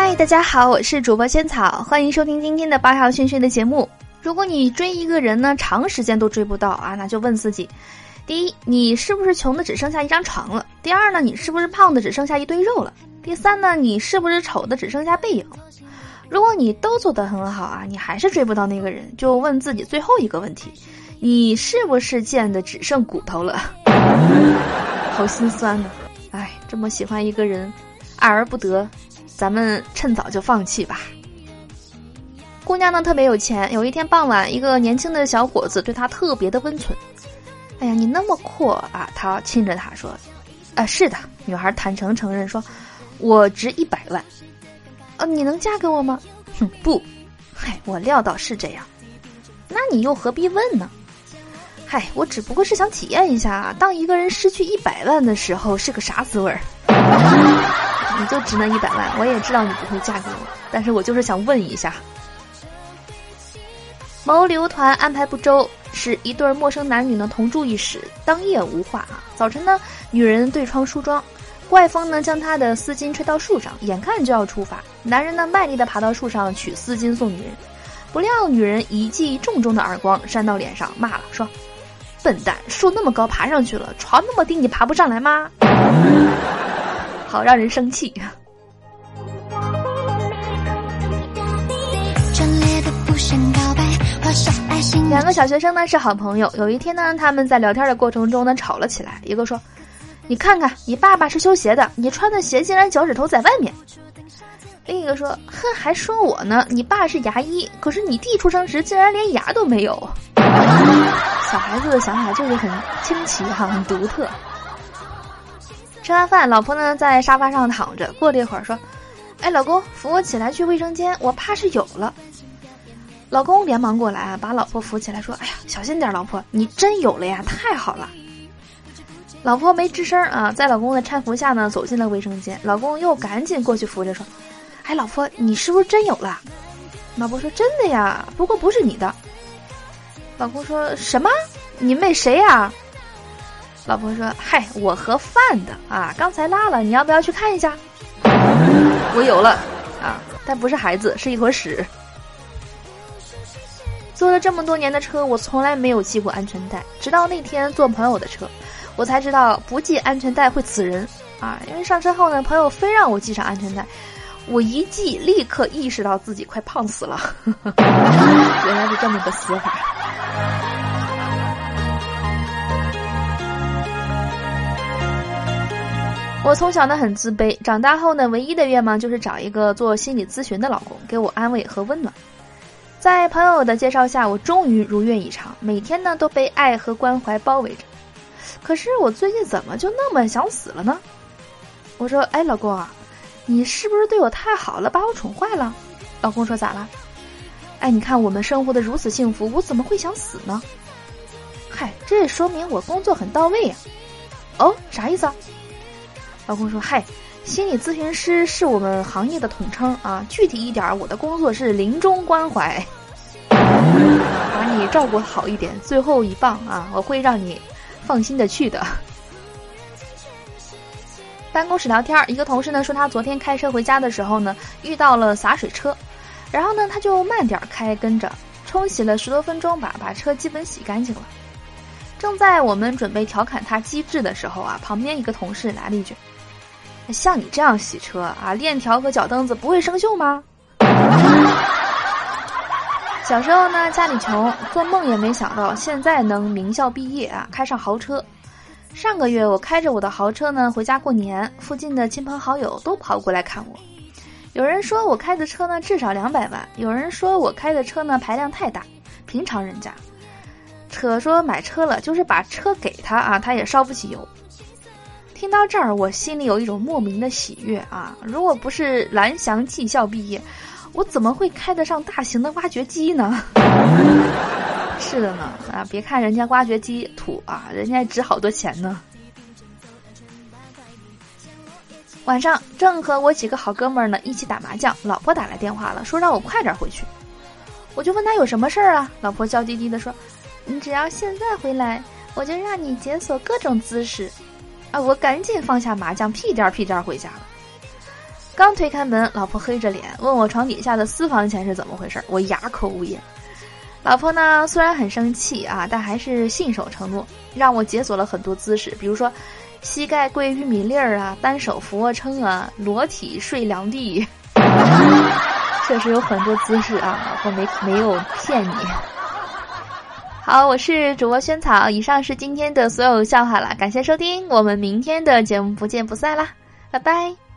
嗨，大家好，我是主播仙草，欢迎收听今天的八号讯讯的节目。如果你追一个人呢，长时间都追不到啊，那就问自己：第一，你是不是穷的只剩下一张床了？第二呢，你是不是胖的只剩下一堆肉了？第三呢，你是不是丑的只剩下背影？如果你都做得很好啊，你还是追不到那个人，就问自己最后一个问题：你是不是贱的只剩骨头了？好心酸呢，哎，这么喜欢一个人，爱而不得，咱们趁早就放弃吧。姑娘呢特别有钱，有一天傍晚，一个年轻的小伙子对她特别的温存。哎呀，你那么阔啊！他亲着她说：“啊，是的。”女孩坦诚承认说：“我值一百万。”呃，你能嫁给我吗？哼，不。嗨，我料到是这样。那你又何必问呢？嗨，我只不过是想体验一下，当一个人失去一百万的时候是个啥滋味儿。你就值那一百万，我也知道你不会嫁给我，但是我就是想问一下。某旅游团安排不周，使一对陌生男女呢同住一室，当夜无话啊。早晨呢，女人对窗梳妆，怪风呢将她的丝巾吹到树上，眼看就要出发，男人呢卖力的爬到树上取丝巾送女人，不料女人一记重重的耳光扇到脸上，骂了说：“笨蛋，树那么高爬上去了，床那么低你爬不上来吗？”好让人生气。两个小学生呢是好朋友。有一天呢，他们在聊天的过程中呢吵了起来。一个说：“你看看，你爸爸是修鞋的，你穿的鞋竟然脚趾头在外面。”另一个说：“哼，还说我呢，你爸是牙医，可是你弟出生时竟然连牙都没有。”小孩子的想法就是很清奇哈，很独特。吃完饭，老婆呢在沙发上躺着。过了一会儿说：“哎，老公，扶我起来去卫生间，我怕是有了。”老公连忙过来啊，把老婆扶起来，说：“哎呀，小心点，老婆，你真有了呀，太好了。”老婆没吱声啊，在老公的搀扶下呢，走进了卫生间。老公又赶紧过去扶着说：“哎，老婆，你是不是真有了？”老婆说：“真的呀，不过不是你的。”老公说什么？你妹谁呀？老婆说：“嗨，我盒饭的啊，刚才拉了，你要不要去看一下？”我有了啊，但不是孩子，是一坨屎。坐了这么多年的车，我从来没有系过安全带。直到那天坐朋友的车，我才知道不系安全带会死人啊！因为上车后呢，朋友非让我系上安全带，我一系，立刻意识到自己快胖死了。原来是这么个死法。我从小呢很自卑，长大后呢，唯一的愿望就是找一个做心理咨询的老公，给我安慰和温暖。在朋友的介绍下，我终于如愿以偿，每天呢都被爱和关怀包围着。可是我最近怎么就那么想死了呢？我说：“哎，老公啊，你是不是对我太好了，把我宠坏了？”老公说：“咋了？”哎，你看我们生活的如此幸福，我怎么会想死呢？嗨，这也说明我工作很到位呀。哦，啥意思啊？老公说：“嗨。”心理咨询师是我们行业的统称啊，具体一点，我的工作是临终关怀，把你照顾好一点，最后一棒啊，我会让你放心的去的。办公室聊天，一个同事呢说他昨天开车回家的时候呢遇到了洒水车，然后呢他就慢点开，跟着冲洗了十多分钟吧，把车基本洗干净了。正在我们准备调侃他机智的时候啊，旁边一个同事来了一句。像你这样洗车啊，链条和脚蹬子不会生锈吗？小时候呢，家里穷，做梦也没想到现在能名校毕业啊，开上豪车。上个月我开着我的豪车呢回家过年，附近的亲朋好友都跑过来看我。有人说我开的车呢至少两百万，有人说我开的车呢排量太大，平常人家。可说买车了就是把车给他啊，他也烧不起油。听到这儿，我心里有一种莫名的喜悦啊！如果不是蓝翔技校毕业，我怎么会开得上大型的挖掘机呢？是的呢，啊，别看人家挖掘机土啊，人家值好多钱呢。晚上正和我几个好哥们儿呢一起打麻将，老婆打来电话了，说让我快点回去。我就问他有什么事儿啊？老婆娇滴滴的说：“你只要现在回来，我就让你解锁各种姿势。”啊！我赶紧放下麻将，屁颠儿屁颠儿回家了。刚推开门，老婆黑着脸问我床底下的私房钱是怎么回事，我哑口无言。老婆呢，虽然很生气啊，但还是信守承诺，让我解锁了很多姿势，比如说膝盖跪玉米粒儿啊，单手俯卧撑啊，裸体睡凉地，确实有很多姿势啊，老婆没没有骗你。好，我是主播萱草，以上是今天的所有笑话了，感谢收听，我们明天的节目不见不散啦，拜拜。